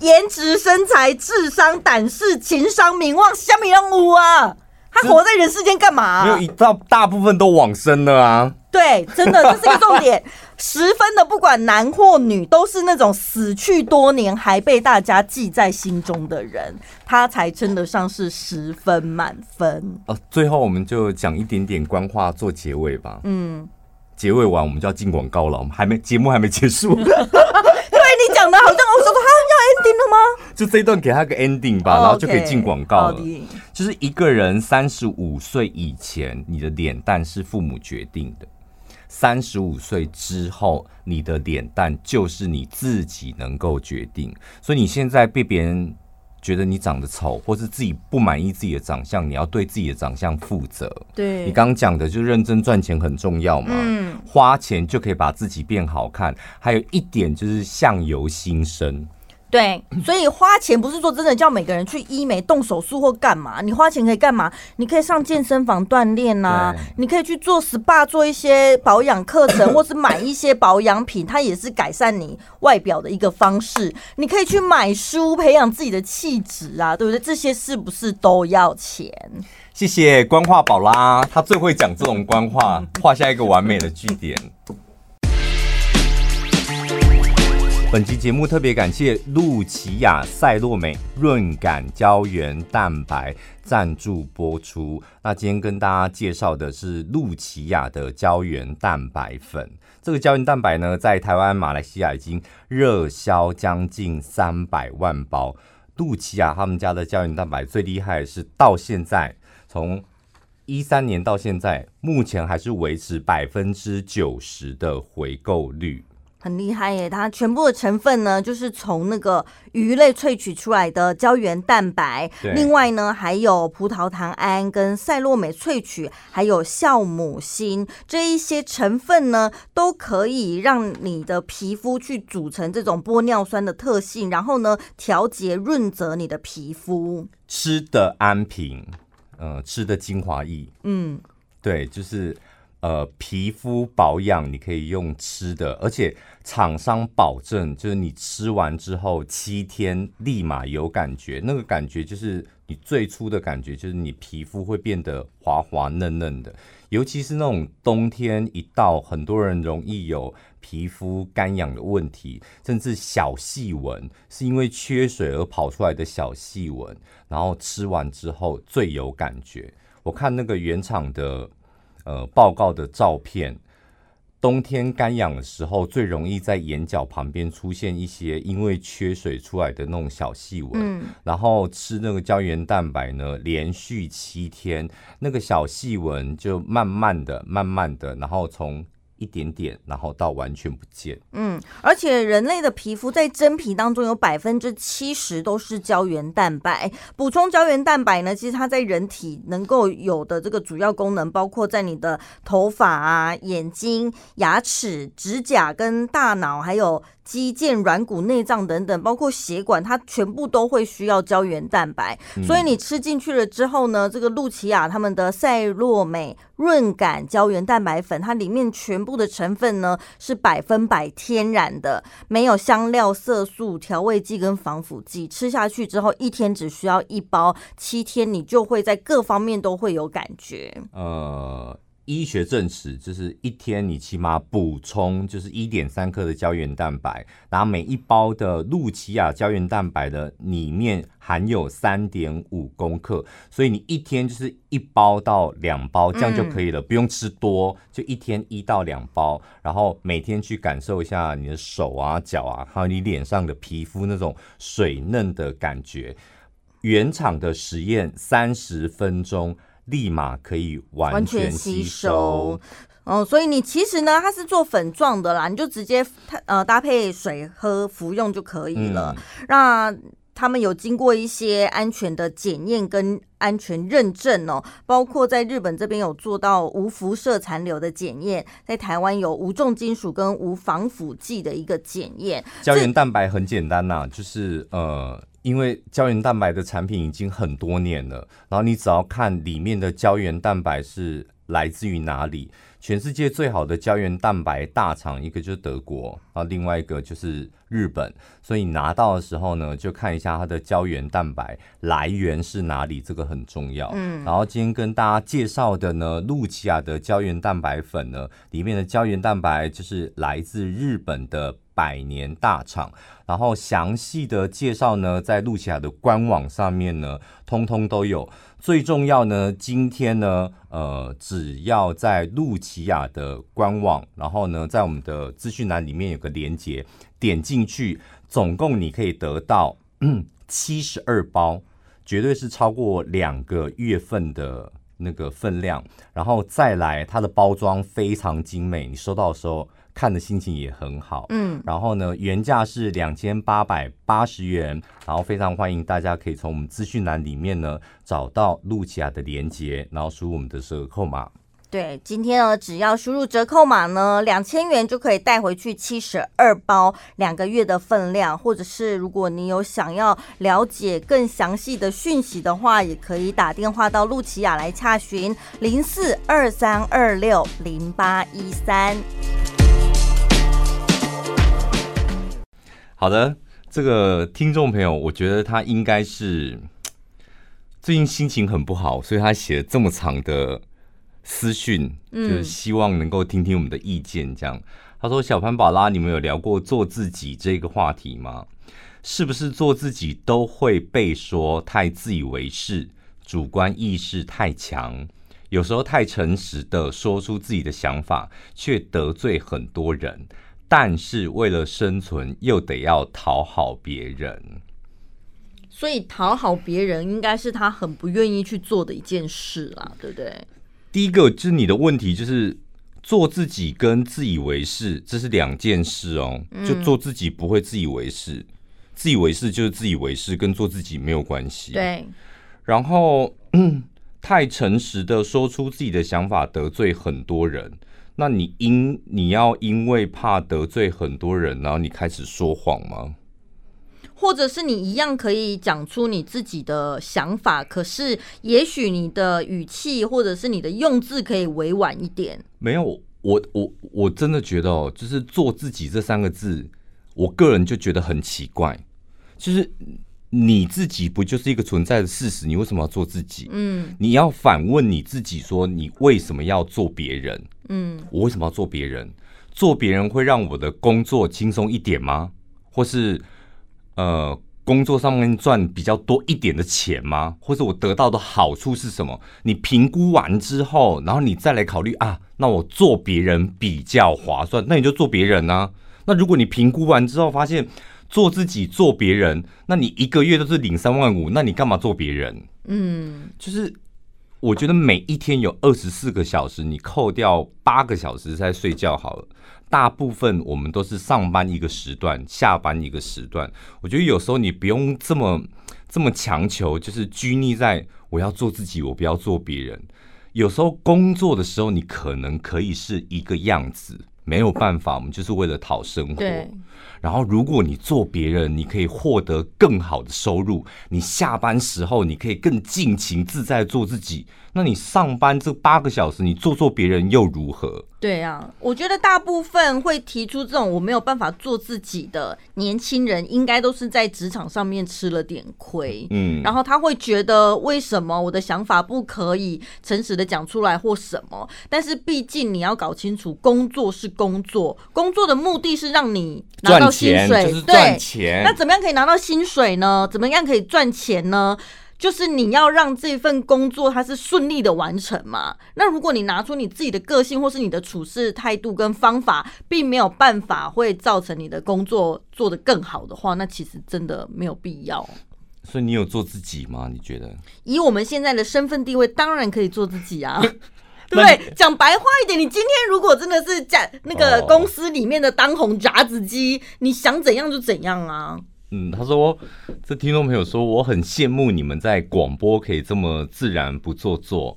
颜值、身材、智商、胆识、情商、名望，虾米都有啊！他活在人世间干嘛、啊？没有一大大部分都往生了啊。对，真的这是一个重点。十分的，不管男或女，都是那种死去多年还被大家记在心中的人，他才称得上是十分满分。哦，最后我们就讲一点点官话做结尾吧。嗯，结尾完我们就要进广告了，我们还没节目还没结束。对，你讲的好像我说他要 ending 了吗？就这一段给他个 ending 吧，然后就可以进广告了。就是一个人三十五岁以前，你的脸蛋是父母决定的。三十五岁之后，你的脸蛋就是你自己能够决定。所以你现在被别人觉得你长得丑，或是自己不满意自己的长相，你要对自己的长相负责。对，你刚刚讲的就认真赚钱很重要嘛。嗯，花钱就可以把自己变好看。还有一点就是相由心生。对，所以花钱不是说真的叫每个人去医美动手术或干嘛，你花钱可以干嘛？你可以上健身房锻炼呐，你可以去做 SPA 做一些保养课程，或是买一些保养品，它也是改善你外表的一个方式。你可以去买书培养自己的气质啊，对不对？这些是不是都要钱？谢谢官话宝啦，他最会讲这种官话，画下一个完美的句点。本期节目特别感谢露琪亚赛洛美润感胶原蛋白赞助播出。那今天跟大家介绍的是露琪亚的胶原蛋白粉。这个胶原蛋白呢，在台湾、马来西亚已经热销将近三百万包。露琪亚他们家的胶原蛋白最厉害的是，到现在从一三年到现在，目前还是维持百分之九十的回购率。很厉害耶！它全部的成分呢，就是从那个鱼类萃取出来的胶原蛋白，另外呢，还有葡萄糖胺跟赛洛美萃取，还有酵母锌这一些成分呢，都可以让你的皮肤去组成这种玻尿酸的特性，然后呢，调节润泽你的皮肤。吃的安瓶，呃，吃的精华液，嗯，对，就是。呃，皮肤保养你可以用吃的，而且厂商保证，就是你吃完之后七天立马有感觉，那个感觉就是你最初的感觉，就是你皮肤会变得滑滑嫩嫩的。尤其是那种冬天一到，很多人容易有皮肤干痒的问题，甚至小细纹是因为缺水而跑出来的小细纹，然后吃完之后最有感觉。我看那个原厂的。呃，报告的照片，冬天干痒的时候，最容易在眼角旁边出现一些因为缺水出来的那种小细纹。嗯，然后吃那个胶原蛋白呢，连续七天，那个小细纹就慢慢的、慢慢的，然后从。一点点，然后到完全不见。嗯，而且人类的皮肤在真皮当中有百分之七十都是胶原蛋白。补充胶原蛋白呢，其实它在人体能够有的这个主要功能，包括在你的头发啊、眼睛、牙齿、指甲跟大脑，还有。肌腱、软骨、内脏等等，包括血管，它全部都会需要胶原蛋白。嗯、所以你吃进去了之后呢，这个露琪亚他们的赛洛美润感胶原蛋白粉，它里面全部的成分呢是百分百天然的，没有香料、色素、调味剂跟防腐剂。吃下去之后，一天只需要一包，七天你就会在各方面都会有感觉。呃。医学证实，就是一天你起码补充就是一点三克的胶原蛋白，然后每一包的露琪亚胶原蛋白的里面含有三点五公克，所以你一天就是一包到两包，这样就可以了，不用吃多，就一天一到两包，然后每天去感受一下你的手啊、脚啊，还有你脸上的皮肤那种水嫩的感觉。原厂的实验三十分钟。立马可以完全吸收，哦，所以你其实呢，它是做粉状的啦，你就直接呃搭配水喝服用就可以了。嗯、那他们有经过一些安全的检验跟安全认证哦，包括在日本这边有做到无辐射残留的检验，在台湾有无重金属跟无防腐剂的一个检验。胶原蛋白很简单呐、啊，就是呃。因为胶原蛋白的产品已经很多年了，然后你只要看里面的胶原蛋白是来自于哪里。全世界最好的胶原蛋白大厂，一个就是德国，然后另外一个就是日本。所以拿到的时候呢，就看一下它的胶原蛋白来源是哪里，这个很重要。嗯，然后今天跟大家介绍的呢，露琪亚的胶原蛋白粉呢，里面的胶原蛋白就是来自日本的百年大厂。然后详细的介绍呢，在露琪亚的官网上面呢，通通都有。最重要呢，今天呢，呃，只要在露琪亚的官网，然后呢，在我们的资讯栏里面有个连接，点进去，总共你可以得到七十二包，绝对是超过两个月份的那个分量。然后再来，它的包装非常精美，你收到的时候。看的心情也很好，嗯，然后呢，原价是两千八百八十元，然后非常欢迎大家可以从我们资讯栏里面呢找到露琪亚的连接，然后输入我们的折扣码对，今天呢，只要输入折扣码呢，两千元就可以带回去七十二包两个月的分量，或者是如果你有想要了解更详细的讯息的话，也可以打电话到露琪亚来查询零四二三二六零八一三。好的，这个听众朋友，我觉得他应该是最近心情很不好，所以他写了这么长的。私讯就是希望能够听听我们的意见，这样。嗯、他说：“小潘宝拉，你们有聊过做自己这个话题吗？是不是做自己都会被说太自以为是，主观意识太强，有时候太诚实的说出自己的想法，却得罪很多人，但是为了生存又得要讨好别人，所以讨好别人应该是他很不愿意去做的一件事啦，对不对？”第一个就是你的问题，就是做自己跟自以为是，这是两件事哦。就做自己不会自以为是，嗯、自以为是就是自以为是，跟做自己没有关系。对。然后，嗯，太诚实的说出自己的想法，得罪很多人。那你因你要因为怕得罪很多人，然后你开始说谎吗？或者是你一样可以讲出你自己的想法，可是也许你的语气或者是你的用字可以委婉一点。没有，我我我真的觉得哦，就是做自己这三个字，我个人就觉得很奇怪。就是你自己不就是一个存在的事实？你为什么要做自己？嗯，你要反问你自己，说你为什么要做别人？嗯，我为什么要做别人？做别人会让我的工作轻松一点吗？或是？呃，工作上面赚比较多一点的钱吗？或者我得到的好处是什么？你评估完之后，然后你再来考虑啊，那我做别人比较划算，那你就做别人啊。那如果你评估完之后发现做自己做别人，那你一个月都是领三万五，那你干嘛做别人？嗯，就是我觉得每一天有二十四个小时，你扣掉八个小时在睡觉好了。大部分我们都是上班一个时段，下班一个时段。我觉得有时候你不用这么这么强求，就是拘泥在我要做自己，我不要做别人。有时候工作的时候，你可能可以是一个样子，没有办法，我们就是为了讨生活。对。然后，如果你做别人，你可以获得更好的收入。你下班时候，你可以更尽情自在做自己。那你上班这八个小时，你做做别人又如何？对啊，我觉得大部分会提出这种我没有办法做自己的年轻人，应该都是在职场上面吃了点亏。嗯，然后他会觉得为什么我的想法不可以诚实的讲出来或什么？但是毕竟你要搞清楚，工作是工作，工作的目的是让你拿到薪水，就是。对，那怎么样可以拿到薪水呢？怎么样可以赚钱呢？就是你要让这份工作它是顺利的完成嘛。那如果你拿出你自己的个性或是你的处事态度跟方法，并没有办法会造成你的工作做得更好的话，那其实真的没有必要。所以你有做自己吗？你觉得？以我们现在的身份地位，当然可以做自己啊，对不对？讲白话一点，你今天如果真的是在那个公司里面的当红炸子鸡，你想怎样就怎样啊。嗯，他说，这听众朋友说，我很羡慕你们在广播可以这么自然不做作，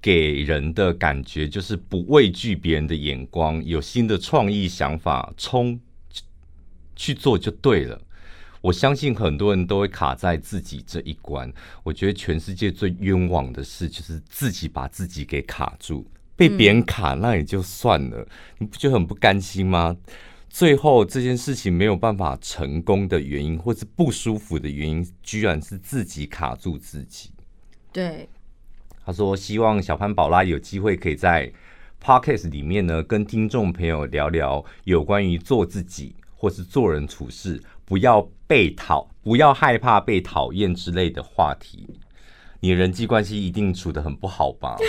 给人的感觉就是不畏惧别人的眼光，有新的创意想法，冲去做就对了。我相信很多人都会卡在自己这一关。我觉得全世界最冤枉的事就是自己把自己给卡住，被别人卡那也就算了，你不觉得很不甘心吗？最后这件事情没有办法成功的原因，或是不舒服的原因，居然是自己卡住自己。对，他说希望小潘宝拉有机会可以在 Podcast 里面呢，跟听众朋友聊聊有关于做自己或是做人处事，不要被讨，不要害怕被讨厌之类的话题。你人际关系一定处的很不好吧？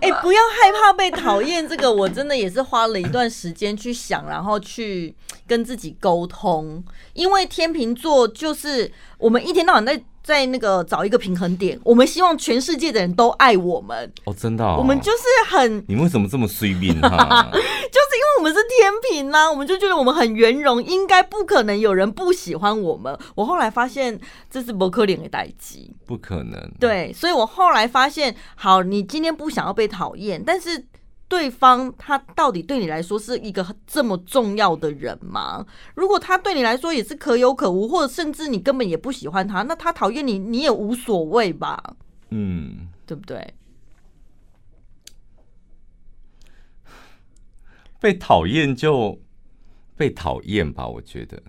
哎、不要害怕被讨厌，这个我真的也是花了一段时间去想，然后去跟自己沟通。因为天秤座就是我们一天到晚在在那个找一个平衡点，我们希望全世界的人都爱我们哦，真的、哦，我们就是很，你为什么这么随便哈？就是因为我们是天平啦，我们就觉得我们很圆融，应该不可能有人不喜欢我们。我后来发现这是不可能的代机，不可能。对，所以我后来发现，好，你今天不想要被讨厌，但是。对方他到底对你来说是一个这么重要的人吗？如果他对你来说也是可有可无，或者甚至你根本也不喜欢他，那他讨厌你你也无所谓吧？嗯，对不对？被讨厌就被讨厌吧，我觉得。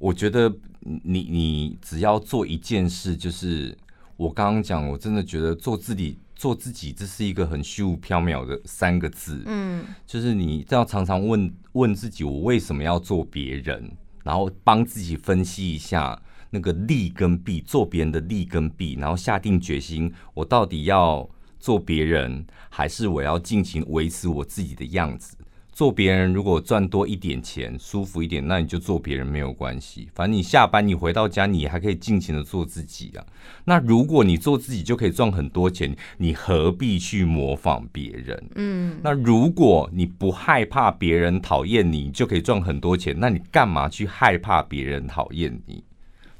我觉得你你只要做一件事，就是我刚刚讲，我真的觉得做自己。做自己，这是一个很虚无缥缈的三个字。嗯，就是你要常常问问自己，我为什么要做别人？然后帮自己分析一下那个利跟弊，做别人的利跟弊，然后下定决心，我到底要做别人，还是我要尽情维持我自己的样子？做别人，如果赚多一点钱，舒服一点，那你就做别人没有关系。反正你下班，你回到家，你还可以尽情的做自己啊。那如果你做自己就可以赚很多钱，你何必去模仿别人？嗯。那如果你不害怕别人讨厌你，就可以赚很多钱，那你干嘛去害怕别人讨厌你？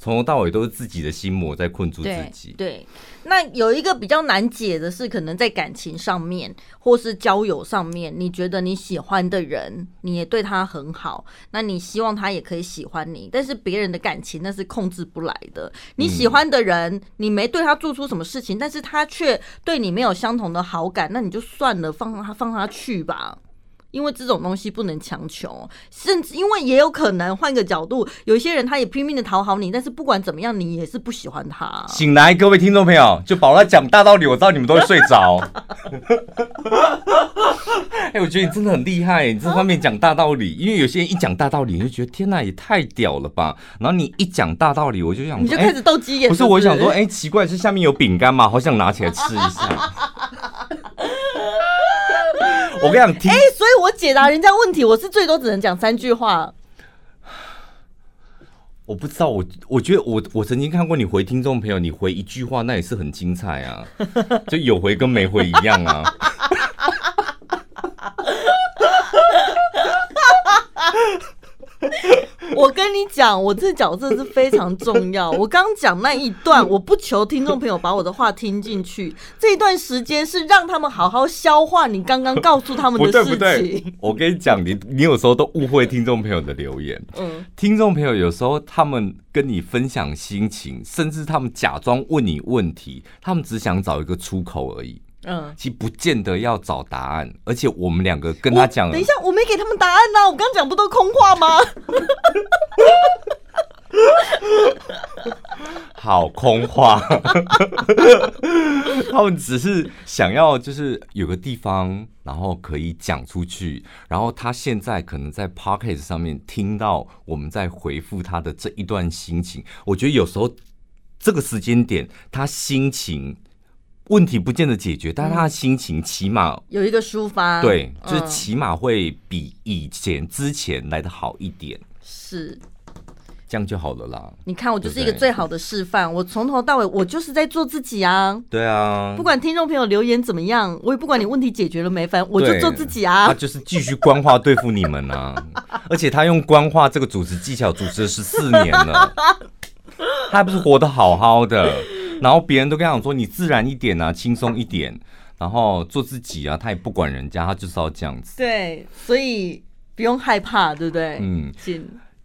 从头到尾都是自己的心魔在困住自己。对。对那有一个比较难解的是，可能在感情上面，或是交友上面，你觉得你喜欢的人，你也对他很好，那你希望他也可以喜欢你，但是别人的感情那是控制不来的。你喜欢的人，你没对他做出什么事情，但是他却对你没有相同的好感，那你就算了，放他放他去吧。因为这种东西不能强求，甚至因为也有可能换个角度，有一些人他也拼命的讨好你，但是不管怎么样，你也是不喜欢他。醒来，各位听众朋友，就宝拉讲大道理，我知道你们都会睡着。哎、欸，我觉得你真的很厉害，你这方面讲大道理，因为有些人一讲大道理，你就觉得天哪，也太屌了吧。然后你一讲大道理，我就想，你就开始斗鸡眼。不是，我想说，哎、欸，奇怪，是下面有饼干吗？好想拿起来吃一下。我跟你讲，哎、欸，所以我解答人家问题，我是最多只能讲三句话。我不知道，我我觉得我我曾经看过你回听众朋友，你回一句话，那也是很精彩啊，就有回跟没回一样啊。我跟你讲，我这角色是非常重要。我刚讲那一段，我不求听众朋友把我的话听进去，这一段时间是让他们好好消化你刚刚告诉他们的事情。不对不对，我跟你讲，你你有时候都误会听众朋友的留言。嗯，听众朋友有时候他们跟你分享心情，甚至他们假装问你问题，他们只想找一个出口而已。嗯，其实不见得要找答案，而且我们两个跟他讲，等一下，我没给他们答案呢、啊，我刚讲不都空话吗？好空话，他们只是想要就是有个地方，然后可以讲出去，然后他现在可能在 p o c k e t 上面听到我们在回复他的这一段心情，我觉得有时候这个时间点，他心情。问题不见得解决，但是他的心情起码有一个抒发，对，就是起码会比以前之前来的好一点，是。这样就好了啦。你看，我就是一个最好的示范，我从头到尾我就是在做自己啊。对啊，不管听众朋友留言怎么样，我也不管你问题解决了没，反正我就做自己啊。他就是继续官话对付你们啊，而且他用官话这个主持技巧主持了十四年了，他还不是活得好好的。然后别人都跟他讲说，你自然一点啊，轻松一点，然后做自己啊，他也不管人家，他就是要这样子。对，所以不用害怕，对不对？嗯。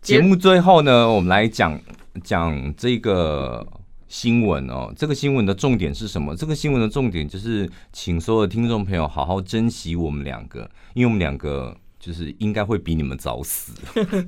节目最后呢，我们来讲讲这个新闻哦。这个新闻的重点是什么？这个新闻的重点就是，请所有的听众朋友好好珍惜我们两个，因为我们两个。就是应该会比你们早死。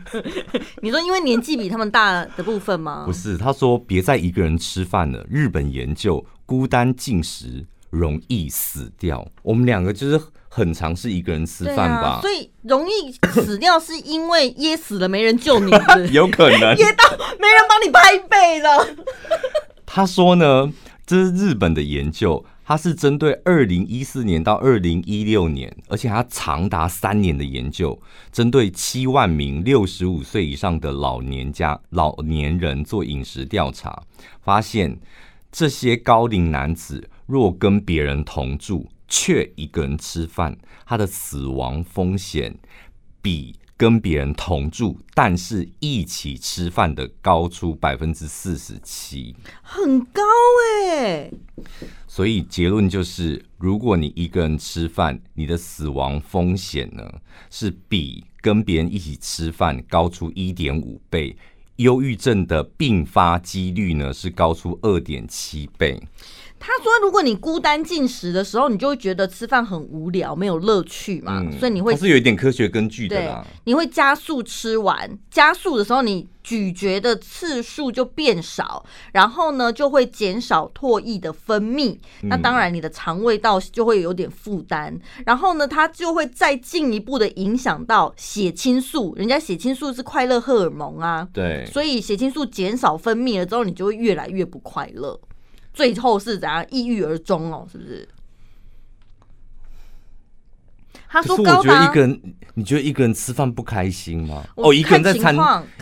你说因为年纪比他们大的部分吗？不是，他说别再一个人吃饭了。日本研究孤单进食容易死掉。我们两个就是很常是一个人吃饭吧？啊、所以容易死掉是因为噎死了没人救你，有可能噎到没人帮你拍背了。他说呢，这是日本的研究。它是针对二零一四年到二零一六年，而且它长达三年的研究，针对七万名六十五岁以上的老年家老年人做饮食调查，发现这些高龄男子若跟别人同住，却一个人吃饭，他的死亡风险比跟别人同住，但是一起吃饭的高出百分之四十七，很高哎、所以结论就是，如果你一个人吃饭，你的死亡风险呢是比跟别人一起吃饭高出一点五倍，忧郁症的并发几率呢是高出二点七倍。他说：“如果你孤单进食的时候，你就会觉得吃饭很无聊，没有乐趣嘛，嗯、所以你会是有一点科学根据的啦。你会加速吃完，加速的时候你咀嚼的次数就变少，然后呢就会减少唾液的分泌。那当然你的肠胃道就会有点负担，嗯、然后呢它就会再进一步的影响到血清素。人家血清素是快乐荷尔蒙啊，对，所以血清素减少分泌了之后，你就会越来越不快乐。”最后是怎样抑郁而终哦？是不是？他说：“，我觉得一个人，你觉得一个人吃饭不开心吗？哦，一个人在餐，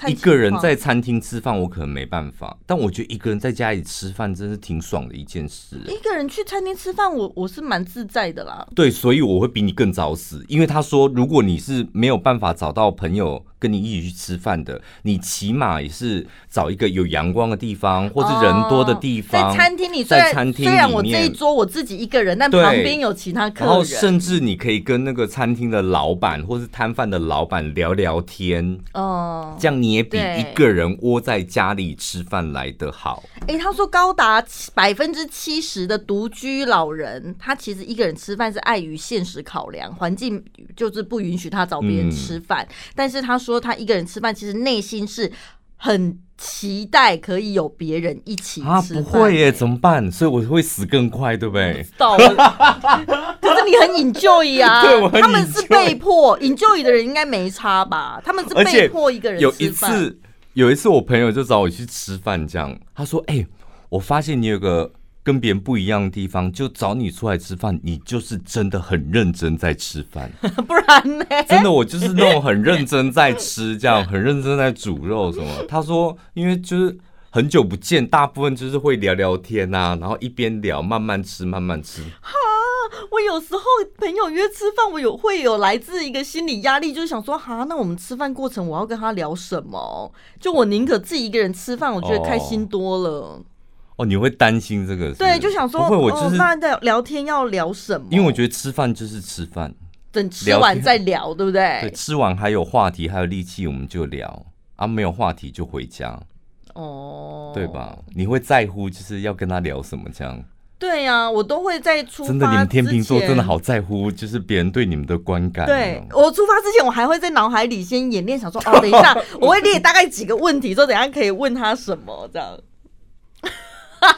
一个人在餐厅吃饭，我可能没办法。但我觉得一个人在家里吃饭，真是挺爽的一件事。一个人去餐厅吃饭，我我是蛮自在的啦。对，所以我会比你更早死，因为他说，如果你是没有办法找到朋友。”跟你一起去吃饭的，你起码也是找一个有阳光的地方，或是人多的地方。在餐厅里，在餐厅虽然我这一桌我自己一个人，但旁边有其他客人。然后甚至你可以跟那个餐厅的老板或是摊贩的老板聊聊天。哦，这样你也比一个人窝在家里吃饭来得好。哎，他说高达百分之七十的独居老人，他其实一个人吃饭是碍于现实考量，环境就是不允许他找别人吃饭。嗯、但是他说。说他一个人吃饭，其实内心是很期待可以有别人一起吃饭。啊，不会耶，怎么办？所以我会死更快，对不对？到了，可是你很 enjoy 啊，对，我很。他们是被迫 enjoy 的人，应该没差吧？他们是被迫一个人吃饭。有一次，有一次我朋友就找我去吃饭，这样他说：“哎、欸，我发现你有个。”跟别人不一样的地方，就找你出来吃饭，你就是真的很认真在吃饭，不然呢？真的，我就是那种很认真在吃，这样 很认真在煮肉什么。他说，因为就是很久不见，大部分就是会聊聊天呐、啊，然后一边聊，慢慢吃，慢慢吃。哈，我有时候朋友约吃饭，我有会有来自一个心理压力，就是想说，哈，那我们吃饭过程我要跟他聊什么？就我宁可自己一个人吃饭，我觉得开心多了。哦哦，你会担心这个是是？对，就想说，不会，我就是、哦、那在聊天要聊什么？因为我觉得吃饭就是吃饭，等吃完再聊，聊对不对？对，吃完还有话题，还有力气，我们就聊啊，没有话题就回家。哦，对吧？你会在乎就是要跟他聊什么这样？对呀、啊，我都会在出发。真的，你们天秤座真的好在乎，就是别人对你们的观感。对，我出发之前，我还会在脑海里先演练，想说哦，等一下 我会列大概几个问题，说等一下可以问他什么这样。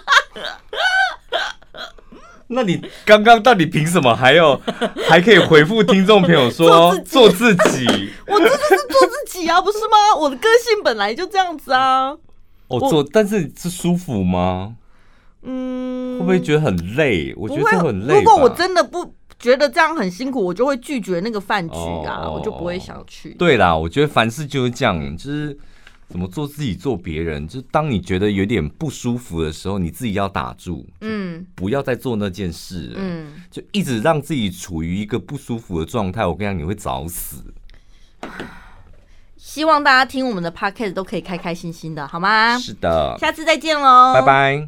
那你刚刚到底凭什么还要 还可以回复听众朋友说做自己？我这就是做自己啊，不是吗？我的个性本来就这样子啊。哦，做，但是是舒服吗？嗯，会不会觉得很累？我觉得很累。如果我真的不觉得这样很辛苦，我就会拒绝那个饭局啊，我就不会想去。对啦，我觉得凡事就是这样，就是。怎么做自己做别人？就当你觉得有点不舒服的时候，你自己要打住，嗯，不要再做那件事，嗯，就一直让自己处于一个不舒服的状态。我跟你讲，你会早死。希望大家听我们的 podcast 都可以开开心心的，好吗？是的，下次再见喽，拜拜。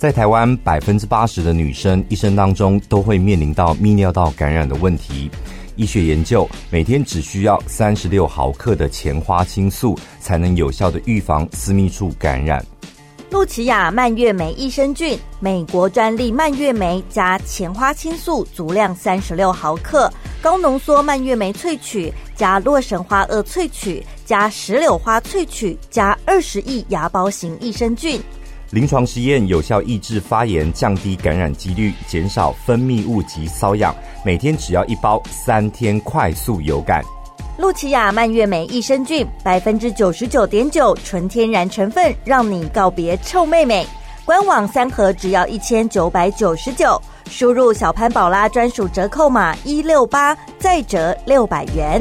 在台湾，百分之八十的女生一生当中都会面临到泌尿道感染的问题。医学研究，每天只需要三十六毫克的前花青素，才能有效的预防私密处感染。露琪亚蔓越莓益生菌，美国专利蔓越莓加前花青素，足量三十六毫克，高浓缩蔓越莓萃取加洛神花萼萃取加石榴花萃取加二十亿芽孢型益生菌。临床实验有效抑制发炎，降低感染几率，减少分泌物及瘙痒。每天只要一包，三天快速有感。露琪亚蔓越莓益生菌，百分之九十九点九纯天然成分，让你告别臭妹妹。官网三盒只要一千九百九十九，输入小潘宝拉专属折扣码一六八，再折六百元。